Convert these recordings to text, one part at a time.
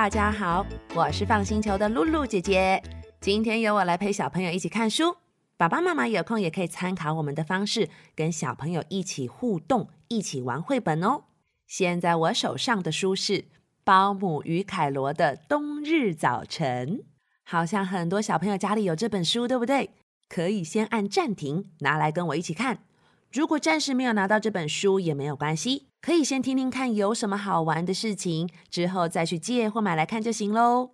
大家好，我是放星球的露露姐姐。今天由我来陪小朋友一起看书，爸爸妈妈有空也可以参考我们的方式，跟小朋友一起互动，一起玩绘本哦。现在我手上的书是《保姆与凯罗的冬日早晨》，好像很多小朋友家里有这本书，对不对？可以先按暂停，拿来跟我一起看。如果暂时没有拿到这本书也没有关系，可以先听听看有什么好玩的事情，之后再去借或买来看就行喽。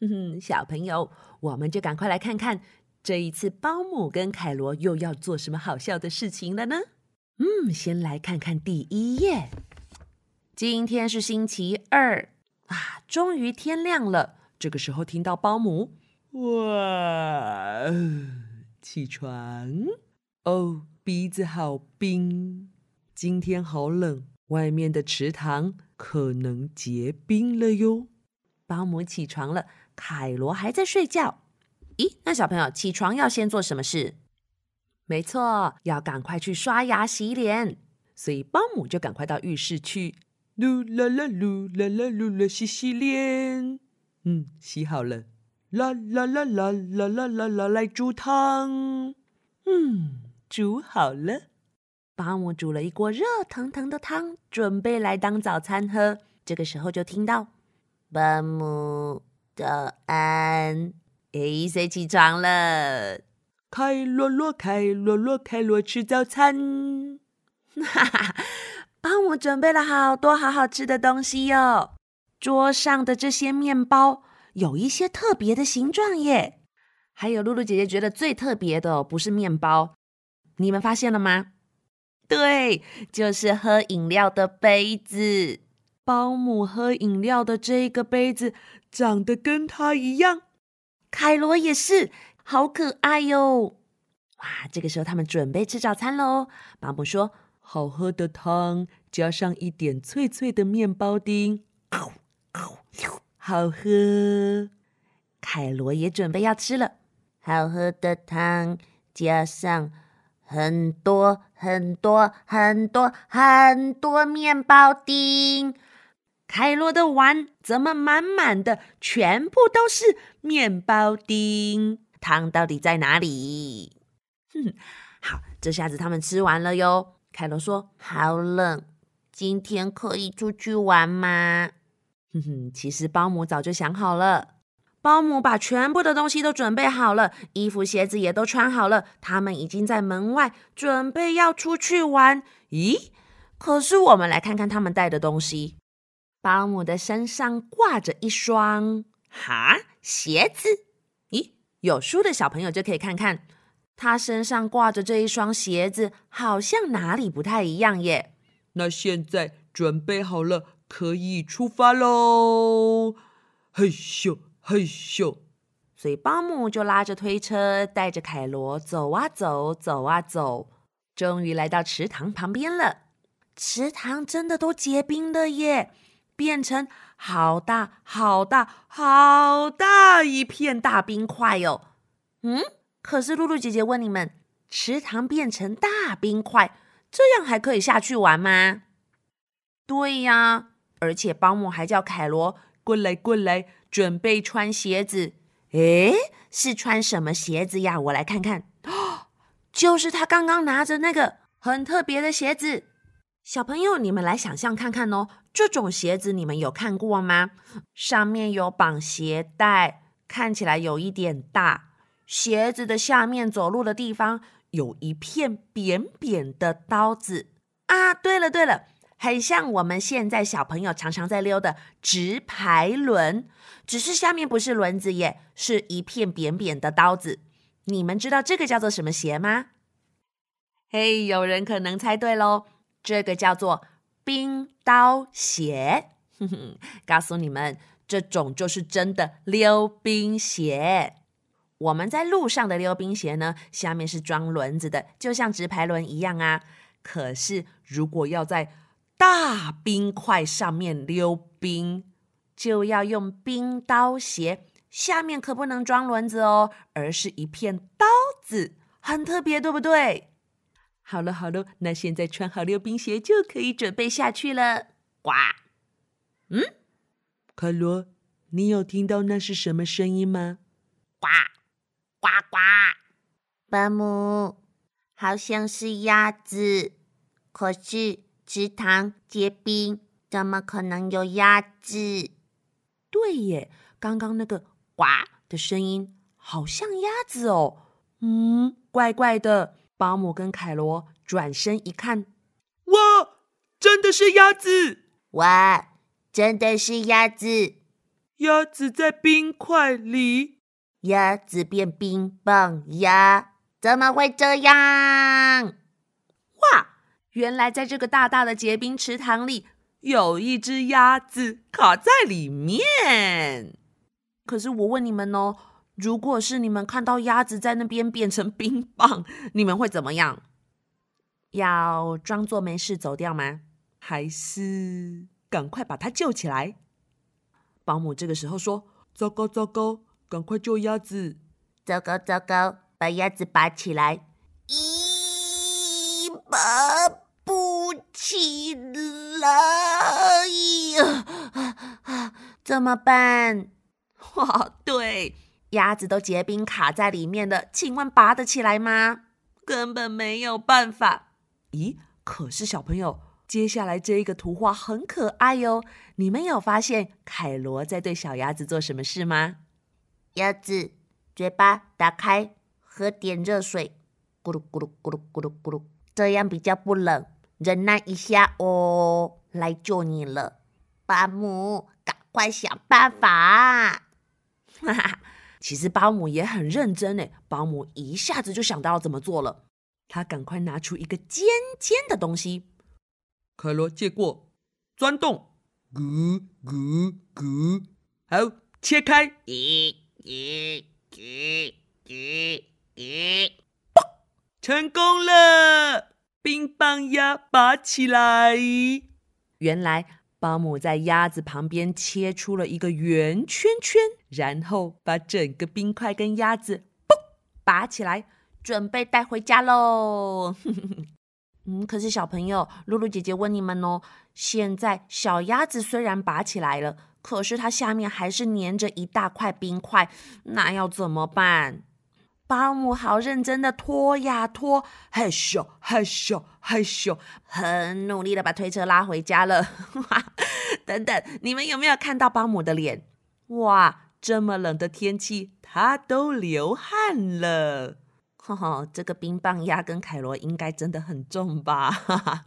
哼哼，小朋友，我们就赶快来看看这一次包姆跟凯罗又要做什么好笑的事情了呢？嗯，先来看看第一页。今天是星期二啊，终于天亮了。这个时候听到包姆，哇，起床哦。鼻子好冰，今天好冷，外面的池塘可能结冰了哟。保姆起床了，凯罗还在睡觉。咦，那小朋友起床要先做什么事？没错，要赶快去刷牙洗脸。所以保姆就赶快到浴室去，噜啦啦噜啦啦噜啦洗洗脸。嗯，洗好了。啦啦啦啦啦啦啦啦，来煮汤。嗯。煮好了，包姆煮了一锅热腾腾的汤，准备来当早餐喝。这个时候就听到：“包姆，早安！”哎，谁起床了？开罗罗，开罗罗，开罗吃早餐。哈哈，包姆准备了好多好好吃的东西哟。桌上的这些面包有一些特别的形状耶。还有露露姐姐觉得最特别的不是面包。你们发现了吗？对，就是喝饮料的杯子。保姆喝饮料的这个杯子长得跟他一样。凯罗也是，好可爱哟！哇，这个时候他们准备吃早餐喽。保姆说：“好喝的汤，加上一点脆脆的面包丁，好喝。”凯罗也准备要吃了，好喝的汤加上。很多很多很多很多面包丁，凯罗的碗怎么满满的，全部都是面包丁？汤到底在哪里？哼，好，这下子他们吃完了哟。凯罗说：“好冷，今天可以出去玩吗？”哼哼，其实包姆早就想好了。包姆把全部的东西都准备好了，衣服、鞋子也都穿好了，他们已经在门外准备要出去玩。咦？可是我们来看看他们带的东西。包姆的身上挂着一双哈鞋子。咦？有书的小朋友就可以看看，他身上挂着这一双鞋子，好像哪里不太一样耶。那现在准备好了，可以出发喽！嘿咻。嘿咻！所以包姆就拉着推车，带着凯罗走啊走，走啊走，终于来到池塘旁边了。池塘真的都结冰了耶，变成好大好大好大一片大冰块哟。嗯，可是露露姐姐问你们，池塘变成大冰块，这样还可以下去玩吗？对呀，而且包姆还叫凯罗过来过来。准备穿鞋子，诶，是穿什么鞋子呀？我来看看，哦，就是他刚刚拿着那个很特别的鞋子。小朋友，你们来想象看看哦，这种鞋子你们有看过吗？上面有绑鞋带，看起来有一点大。鞋子的下面走路的地方有一片扁扁的刀子啊。对了对了。很像我们现在小朋友常常在溜的直排轮，只是下面不是轮子耶，是一片扁扁的刀子。你们知道这个叫做什么鞋吗？嘿，有人可能猜对喽，这个叫做冰刀鞋。哼哼，告诉你们，这种就是真的溜冰鞋。我们在路上的溜冰鞋呢，下面是装轮子的，就像直排轮一样啊。可是如果要在大冰块上面溜冰，就要用冰刀鞋，下面可不能装轮子哦，而是一片刀子，很特别，对不对？好了好了，那现在穿好溜冰鞋就可以准备下去了。呱，嗯，凯罗，你有听到那是什么声音吗？呱呱呱！保姆，好像是鸭子，可是池塘结冰，怎么可能有鸭子？对耶，刚刚那个呱的声音好像鸭子哦。嗯，怪怪的。保姆跟凯罗转身一看，哇，真的是鸭子！哇，真的是鸭子！鸭子在冰块里，鸭子变冰棒鸭，怎么会这样？哇，原来在这个大大的结冰池塘里，有一只鸭子卡在里面。可是我问你们哦，如果是你们看到鸭子在那边变成冰棒，你们会怎么样？要装作没事走掉吗？还是赶快把它救起来？保姆这个时候说：“糟糕，糟糕，赶快救鸭子！糟糕，糟糕，把鸭子拔起来！咦，拔来呀！怎么办？哇，对，鸭子都结冰卡在里面了，请问拔得起来吗？根本没有办法。咦，可是小朋友。”接下来这一个图画很可爱哟，你们有发现凯罗在对小鸭子做什么事吗？鸭子嘴巴打开，喝点热水，咕噜咕噜咕噜咕噜咕噜，这样比较不冷。忍耐一下哦，来救你了，保姆，赶快想办法。哈哈，其实保姆也很认真诶，保姆一下子就想到要怎么做了，他赶快拿出一个尖尖的东西。凯罗借过，钻洞，咕咕咕，好，切开，咦咦咦咦咦，成功了！冰棒鸭拔起来。原来保姆在鸭子旁边切出了一个圆圈圈，然后把整个冰块跟鸭子嘣拔起来，准备带回家喽。嗯，可是小朋友，露露姐姐问你们哦，现在小鸭子虽然拔起来了，可是它下面还是粘着一大块冰块，那要怎么办？保姆好认真的拖呀拖，害羞害羞害羞，很努力的把推车拉回家了。等等，你们有没有看到保姆的脸？哇，这么冷的天气，他都流汗了。哈哈，这个冰棒压跟凯罗应该真的很重吧？哈哈，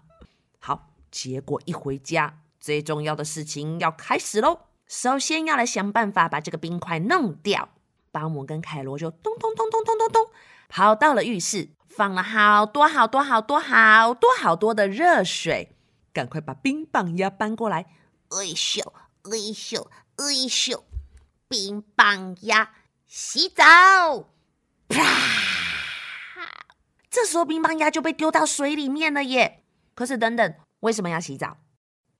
好，结果一回家，最重要的事情要开始喽。首先要来想办法把这个冰块弄掉。保姆跟凯罗就咚咚咚咚咚咚咚，跑到了浴室，放了好多好多好多好多好多的热水，赶快把冰棒鸭搬过来。哎咻哎咻哎咻，冰棒鸭洗澡，啪！这时候冰棒鸭就被丢到水里面了耶！可是等等，为什么要洗澡？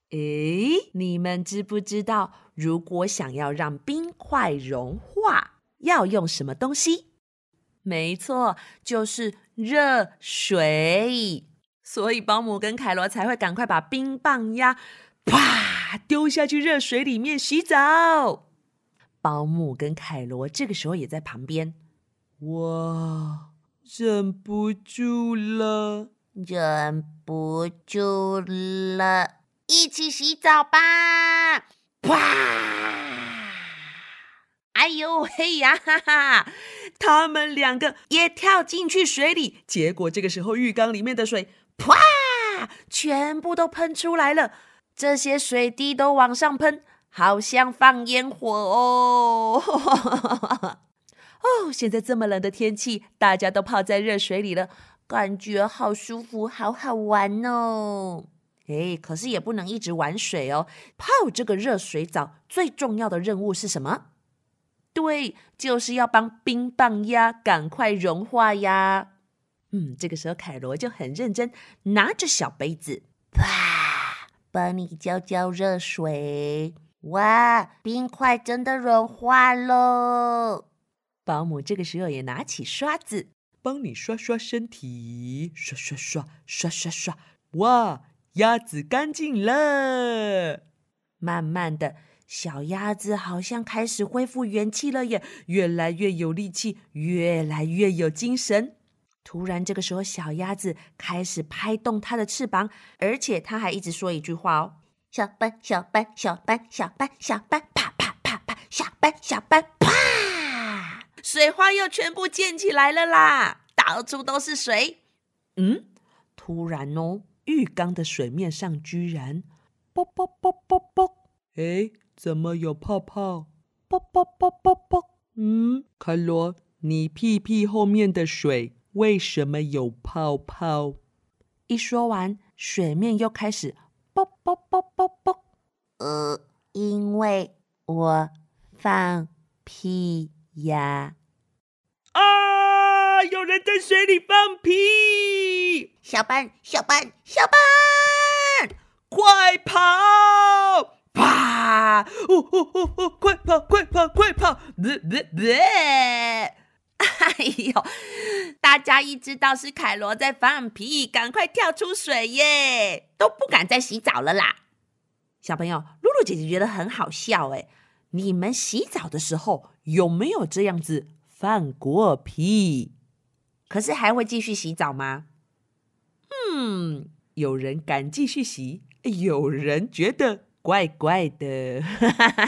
诶，你们知不知道，如果想要让冰块融化，要用什么东西？没错，就是热水。所以保姆跟凯罗才会赶快把冰棒鸭啪丢下去热水里面洗澡。保姆跟凯罗这个时候也在旁边。哇！忍不住了，忍不住了，一起洗澡吧！啪！哎呦嘿呀哈哈！他们两个也跳进去水里，结果这个时候浴缸里面的水啪，全部都喷出来了，这些水滴都往上喷，好像放烟火哦。哦，现在这么冷的天气，大家都泡在热水里了，感觉好舒服，好好玩哦。哎，可是也不能一直玩水哦。泡这个热水澡最重要的任务是什么？对，就是要帮冰棒鸭赶快融化呀。嗯，这个时候凯罗就很认真，拿着小杯子，啪，帮你浇浇热水。哇，冰块真的融化喽！保姆这个时候也拿起刷子，帮你刷刷身体，刷刷刷刷刷刷。哇，鸭子干净了。慢慢的，小鸭子好像开始恢复元气了耶，越来越有力气，越来越有精神。突然，这个时候，小鸭子开始拍动它的翅膀，而且它还一直说一句话哦：“小班，小班，小班，小班，小班，啪啪啪啪，小班，小班，啪！”水花又全部溅起来了啦，到处都是水。嗯，突然哦，浴缸的水面上居然啵啵啵啵啵，哎，怎么有泡泡？啵啵啵啵啵。嗯，凯罗，你屁屁后面的水。为什么有泡泡？一说完，水面又开始啵啵啵啵啵。呃，因为我放屁呀！啊！有人在水里放屁！小班，小班，小班，快跑！啪！哦哦哦哦！快跑，快跑，快跑！呃呃呃！哎呦！大家一知道是凯罗在放屁，赶快跳出水耶，都不敢再洗澡了啦。小朋友，露露姐姐觉得很好笑哎，你们洗澡的时候有没有这样子放过屁？可是还会继续洗澡吗？嗯，有人敢继续洗，有人觉得怪怪的。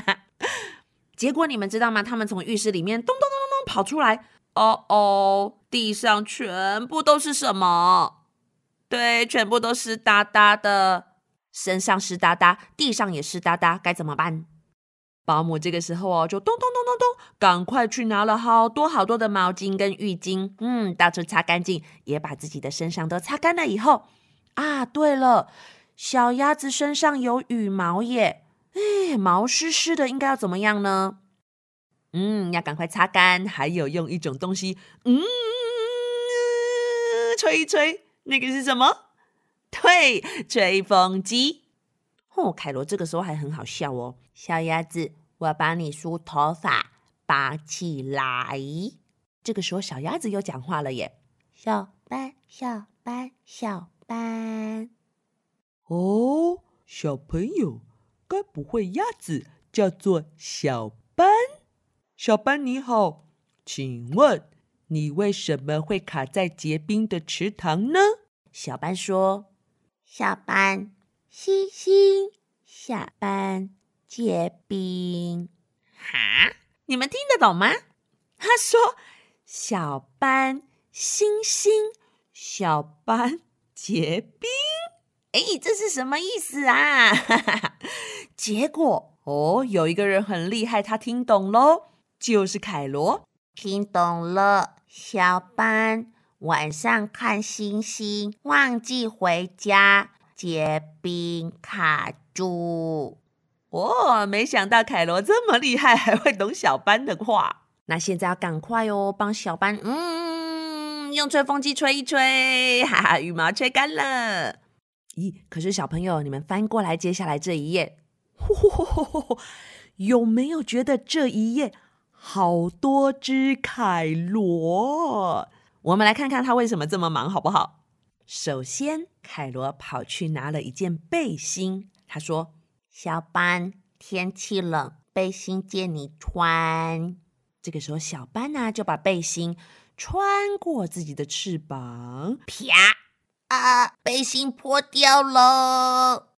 结果你们知道吗？他们从浴室里面咚咚咚咚咚跑出来。哦哦，地上全部都是什么？对，全部都湿哒哒的，身上湿哒哒，地上也湿哒哒，该怎么办？保姆这个时候哦，就咚咚咚咚咚，赶快去拿了好多好多的毛巾跟浴巾，嗯，到处擦干净，也把自己的身上都擦干了以后，啊，对了，小鸭子身上有羽毛耶，哎，毛湿湿的，应该要怎么样呢？嗯，要赶快擦干，还有用一种东西，嗯，吹一吹，那个是什么？对，吹风机。哦，凯罗这个时候还很好笑哦。小鸭子，我帮你梳头发，拔起来。这个时候，小鸭子又讲话了耶。小班，小班，小班。哦，小朋友，该不会鸭子叫做小班？小班你好，请问你为什么会卡在结冰的池塘呢？小班说：“小班，星星，小班结冰。”哈，你们听得懂吗？他说：“小班，星星，小班结冰。”哎，这是什么意思啊？结果哦，有一个人很厉害，他听懂喽。就是凯罗听懂了，小班晚上看星星，忘记回家，结冰卡住。哦，没想到凯罗这么厉害，还会懂小班的话。那现在要赶快哦，帮小班，嗯，用吹风机吹一吹，哈哈，羽毛吹干了。咦，可是小朋友，你们翻过来，接下来这一页，呼呼呼呼呼，有没有觉得这一页？好多只凯罗，我们来看看他为什么这么忙，好不好？首先，凯罗跑去拿了一件背心。他说：“小班，天气冷，背心借你穿。”这个时候，小班呢就把背心穿过自己的翅膀，啪！啊，背心破掉了。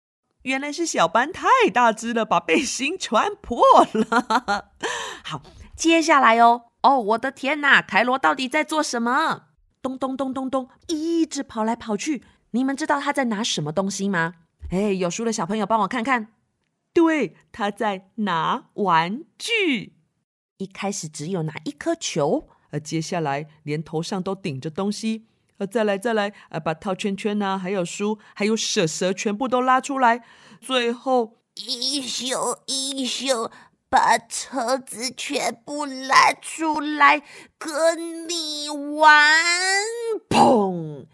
原来是小班太大只了，把背心穿破了。好。接下来哦哦，我的天哪！凯罗到底在做什么？咚咚咚咚咚，一直跑来跑去。你们知道他在拿什么东西吗？哎，有书的小朋友帮我看看。对，他在拿玩具。一开始只有拿一颗球，而，接下来连头上都顶着东西。呃，再来再来，呃，把套圈圈呐，还有书，还有蛇蛇全部都拉出来。最后一宿一宿。把车子全部拉出来跟你玩！砰！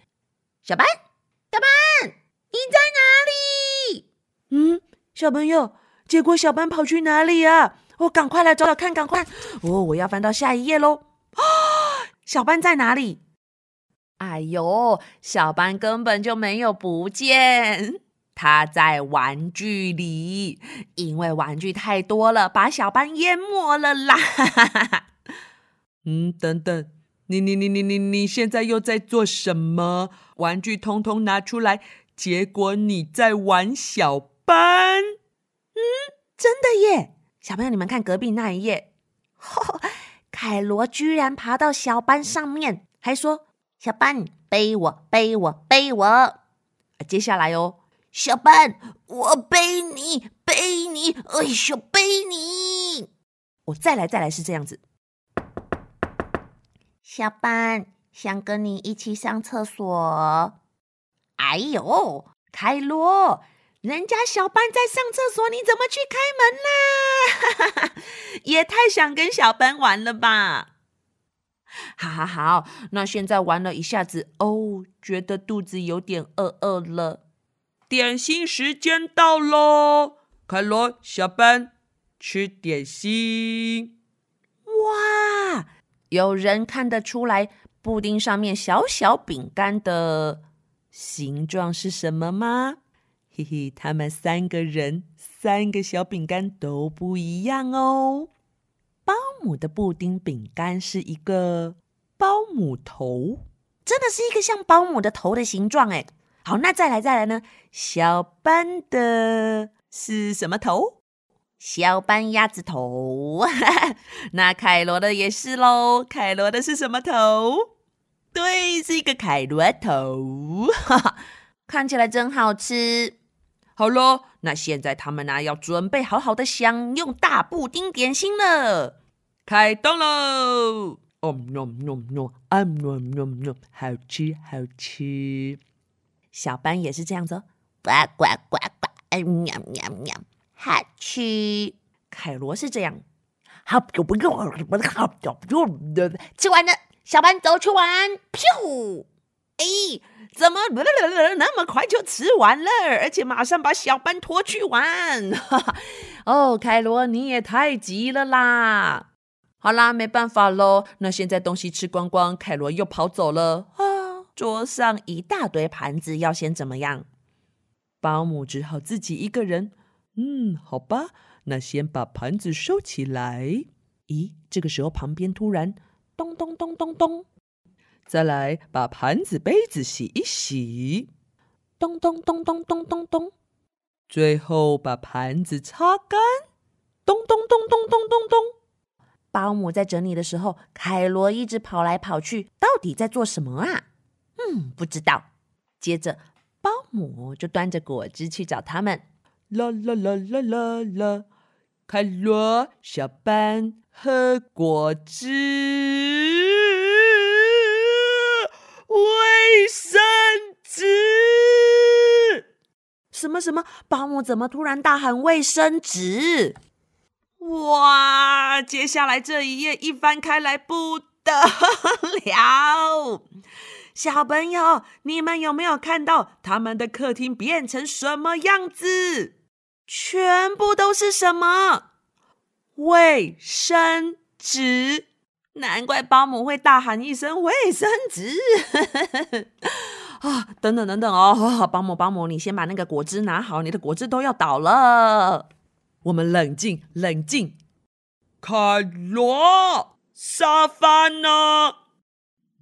小班，小班，你在哪里？嗯，小朋友，结果小班跑去哪里啊？我、哦、赶快来找找看，赶快！哦，我要翻到下一页喽！啊，小班在哪里？哎呦，小班根本就没有不见。他在玩具里，因为玩具太多了，把小班淹没了啦。嗯，等等，你你你你你你现在又在做什么？玩具通通拿出来，结果你在玩小班。嗯，真的耶！小朋友，你们看隔壁那一页，呵，凯罗居然爬到小班上面，还说：“小班，背我，背我，背我。”接下来哦，小班，我背你，背你，哎呦，背你！我再来，再来是这样子。小班想跟你一起上厕所。哎呦，凯罗，人家小班在上厕所，你怎么去开门啦？也太想跟小班玩了吧！好好好，那现在玩了一下子，哦，觉得肚子有点饿饿了。点心时间到喽，凯罗，小班吃点心。哇，有人看得出来布丁上面小小饼干的形状是什么吗？嘿嘿，他们三个人三个小饼干都不一样哦。包姆的布丁饼干是一个包姆头，真的是一个像包姆的头的形状哎。好，那再来再来呢？小班的是什么头？小班鸭子头。那凯罗的也是喽。凯罗的是什么头？对，是一个凯罗头。看起来真好吃。好喽，那现在他们呢要准备好好的享用大布丁点心了。开动喽！哦哟哟哟，啊哟哟哟，好吃好吃。小班也是这样子哦，呱呱呱呱，哎喵喵喵，好吃。凯罗是这样，好不不用，不好不用的。吃完了，小班走去玩。噗！哎，怎么那么快就吃完了？而且马上把小班拖去玩。哦，凯罗你也太急了啦！好啦，没办法喽。那现在东西吃光光，凯罗又跑走了。啊，桌上一大堆盘子，要先怎么样？保姆只好自己一个人。嗯，好吧，那先把盘子收起来。咦，这个时候旁边突然咚咚咚咚咚，再来把盘子杯子洗一洗。咚咚咚咚咚咚咚，最后把盘子擦干。咚咚咚咚咚咚咚。保姆在整理的时候，凯罗一直跑来跑去，到底在做什么啊？嗯，不知道。接着，保姆就端着果汁去找他们。啦啦啦啦啦啦！凯罗，下班喝果汁，卫生纸。什么什么？保姆怎么突然大喊卫生纸？哇！接下来这一页一翻开来不得了，小朋友，你们有没有看到他们的客厅变成什么样子？全部都是什么？卫生纸！难怪包姆会大喊一声“卫生纸” 啊！等等等等哦，好好，包姆包姆，你先把那个果汁拿好，你的果汁都要倒了。我们冷静，冷静。凯罗，沙发呢？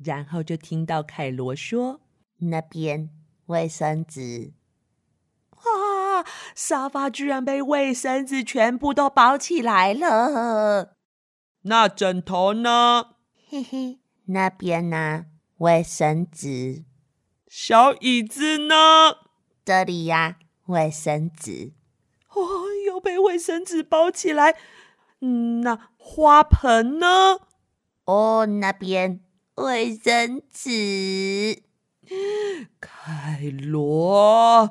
然后就听到凯罗说：“那边卫生纸。”啊！沙发居然被卫生纸全部都包起来了。那枕头呢？嘿嘿，那边呢？卫生纸。小椅子呢？这里呀，卫生纸。哦。又被卫生纸包起来，嗯，那花盆呢？哦，那边卫生纸。凯罗，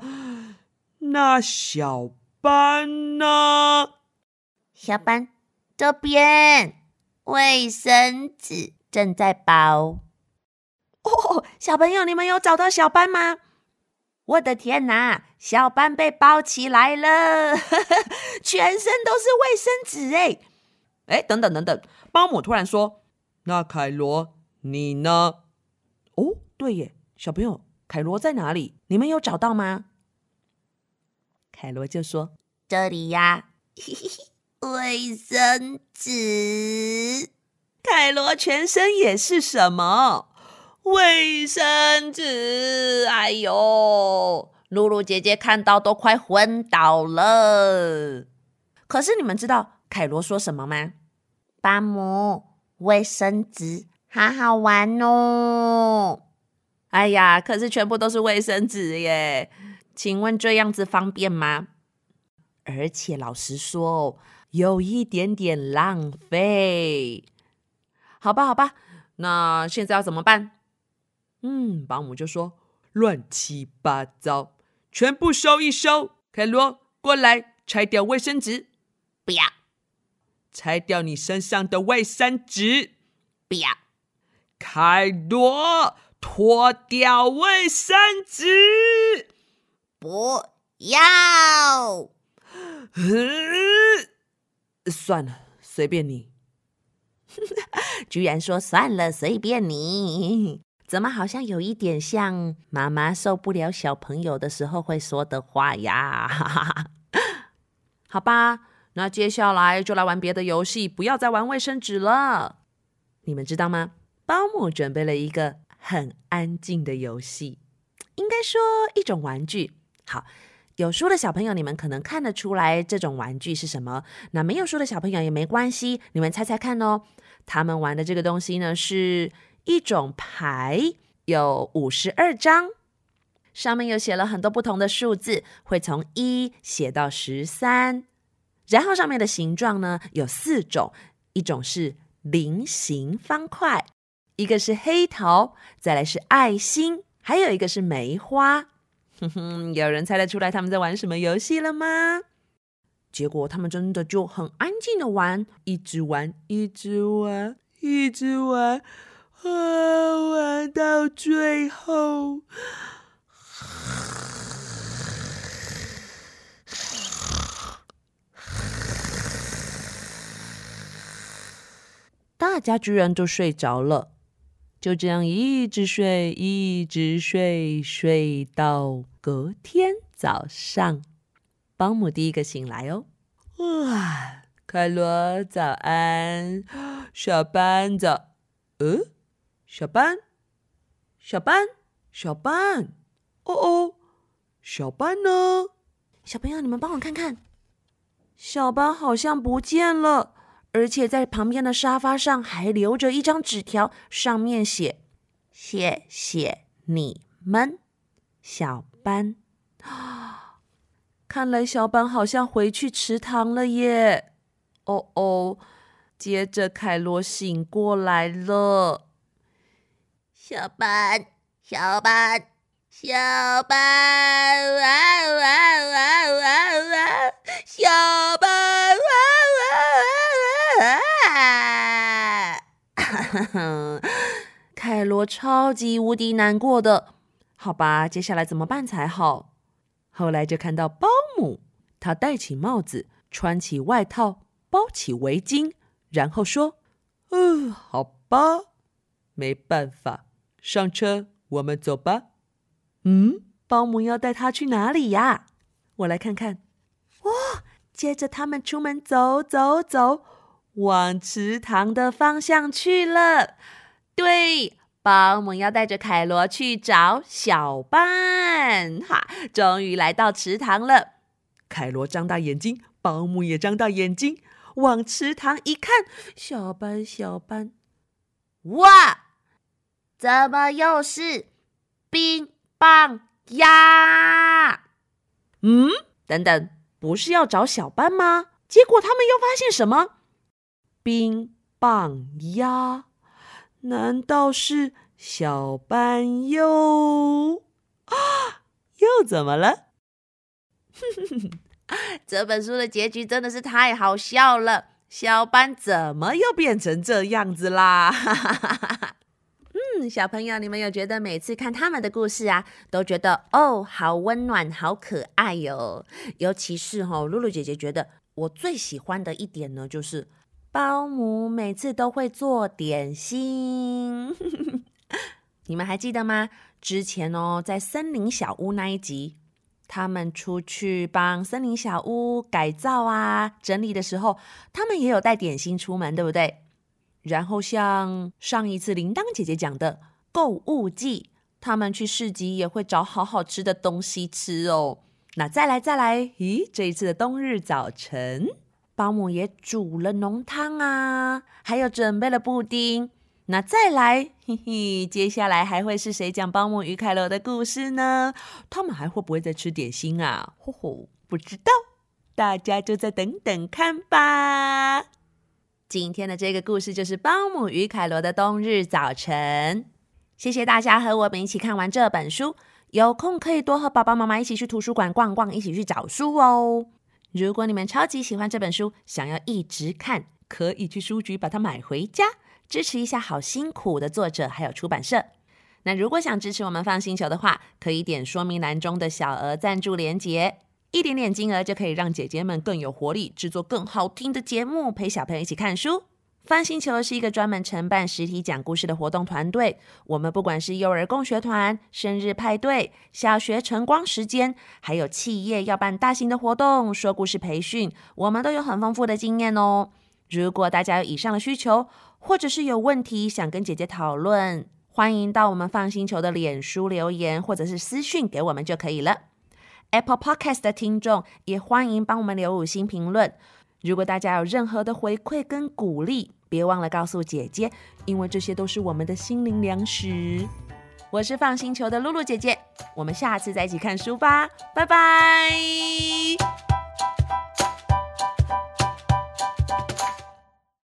那小班呢？小班这边卫生纸正在包。哦，小朋友，你们有找到小班吗？我的天哪！小班被包起来了，全身都是卫生纸哎！哎，等等等等，包姆突然说：“那凯罗，你呢？”哦，对耶，小朋友，凯罗在哪里？你们有找到吗？凯罗就说：“这里呀，卫生纸。”凯罗全身也是什么？卫生纸！哎呦，露露姐姐看到都快昏倒了。可是你们知道凯罗说什么吗？巴姆，卫生纸好好玩哦！哎呀，可是全部都是卫生纸耶！请问这样子方便吗？而且老实说，有一点点浪费。好吧，好吧，那现在要怎么办？嗯，保姆就说：“乱七八糟，全部收一收。”凯罗，过来拆掉卫生纸。不要，拆掉你身上的卫生纸。不要，凯罗，脱掉卫生纸。不要。嗯，算了，随便你。居然说算了，随便你。怎么好像有一点像妈妈受不了小朋友的时候会说的话呀？好吧，那接下来就来玩别的游戏，不要再玩卫生纸了。你们知道吗？保姆准备了一个很安静的游戏，应该说一种玩具。好，有书的小朋友，你们可能看得出来这种玩具是什么。那没有书的小朋友也没关系，你们猜猜看哦。他们玩的这个东西呢，是一种牌，有五十二张，上面有写了很多不同的数字，会从一写到十三。然后上面的形状呢，有四种，一种是菱形方块，一个是黑桃，再来是爱心，还有一个是梅花。哼哼，有人猜得出来他们在玩什么游戏了吗？结果他们真的就很安静的玩，一直玩，一直玩，一直玩，啊，玩到最后，大家居然都睡着了，就这样一直睡，一直睡，睡到隔天早上。保姆第一个醒来哦，哇！凯罗早安，小班早，呃，小班，小班，小班，哦哦，小班呢？小朋友，你们帮我看看，小班好像不见了，而且在旁边的沙发上还留着一张纸条，上面写：“谢谢你们，小班。”看来小班好像回去池塘了耶！哦哦，接着凯罗醒过来了。小班，小班，小班，哇哇哇哇哇！小班，哇哇啊！哈哈，凯罗超级无敌难过的。好吧，接下来怎么办才好？后来就看到保姆，他戴起帽子，穿起外套，包起围巾，然后说：“嗯，好吧，没办法，上车，我们走吧。”嗯，保姆要带他去哪里呀？我来看看。哇！接着他们出门走走走，往池塘的方向去了。对。保姆要带着凯罗去找小班，哈！终于来到池塘了。凯罗张大眼睛，保姆也张大眼睛，往池塘一看，小班，小班，哇！怎么又是冰棒鸭？嗯，等等，不是要找小班吗？结果他们又发现什么？冰棒鸭。难道是小班又啊？又怎么了？这本书的结局真的是太好笑了。小班怎么又变成这样子啦？嗯，小朋友，你们有觉得每次看他们的故事啊，都觉得哦，好温暖，好可爱哟、尤其是哈、哦，露露姐姐觉得我最喜欢的一点呢，就是。保姆每次都会做点心，你们还记得吗？之前哦，在森林小屋那一集，他们出去帮森林小屋改造啊、整理的时候，他们也有带点心出门，对不对？然后像上一次铃铛姐姐讲的购物季，他们去市集也会找好好吃的东西吃哦。那再来再来，咦，这一次的冬日早晨，包姆也煮了浓汤啊，还有准备了布丁。那再来，嘿嘿，接下来还会是谁讲包姆与凯罗的故事呢？他们还会不会再吃点心啊？吼吼，不知道，大家就再等等看吧。今天的这个故事就是包姆与凯罗的冬日早晨。谢谢大家和我们一起看完这本书，有空可以多和爸爸妈妈一起去图书馆逛逛，一起去找书哦。如果你们超级喜欢这本书，想要一直看，可以去书局把它买回家。支持一下好辛苦的作者还有出版社。那如果想支持我们放星球的话，可以点说明栏中的小额赞助连结，一点点金额就可以让姐姐们更有活力，制作更好听的节目，陪小朋友一起看书。FUN 星球是一个专门承办实体讲故事的活动团队，我们不管是幼儿共学团、生日派对、小学晨光时间，还有企业要办大型的活动、说故事培训，我们都有很丰富的经验哦。如果大家有以上的需求，或者是有问题想跟姐姐讨论，欢迎到我们放星球的脸书留言，或者是私讯给我们就可以了。Apple Podcast 的听众也欢迎帮我们留五星评论。如果大家有任何的回馈跟鼓励，别忘了告诉姐姐，因为这些都是我们的心灵粮食。我是放星球的露露姐姐，我们下次再一起看书吧。拜拜。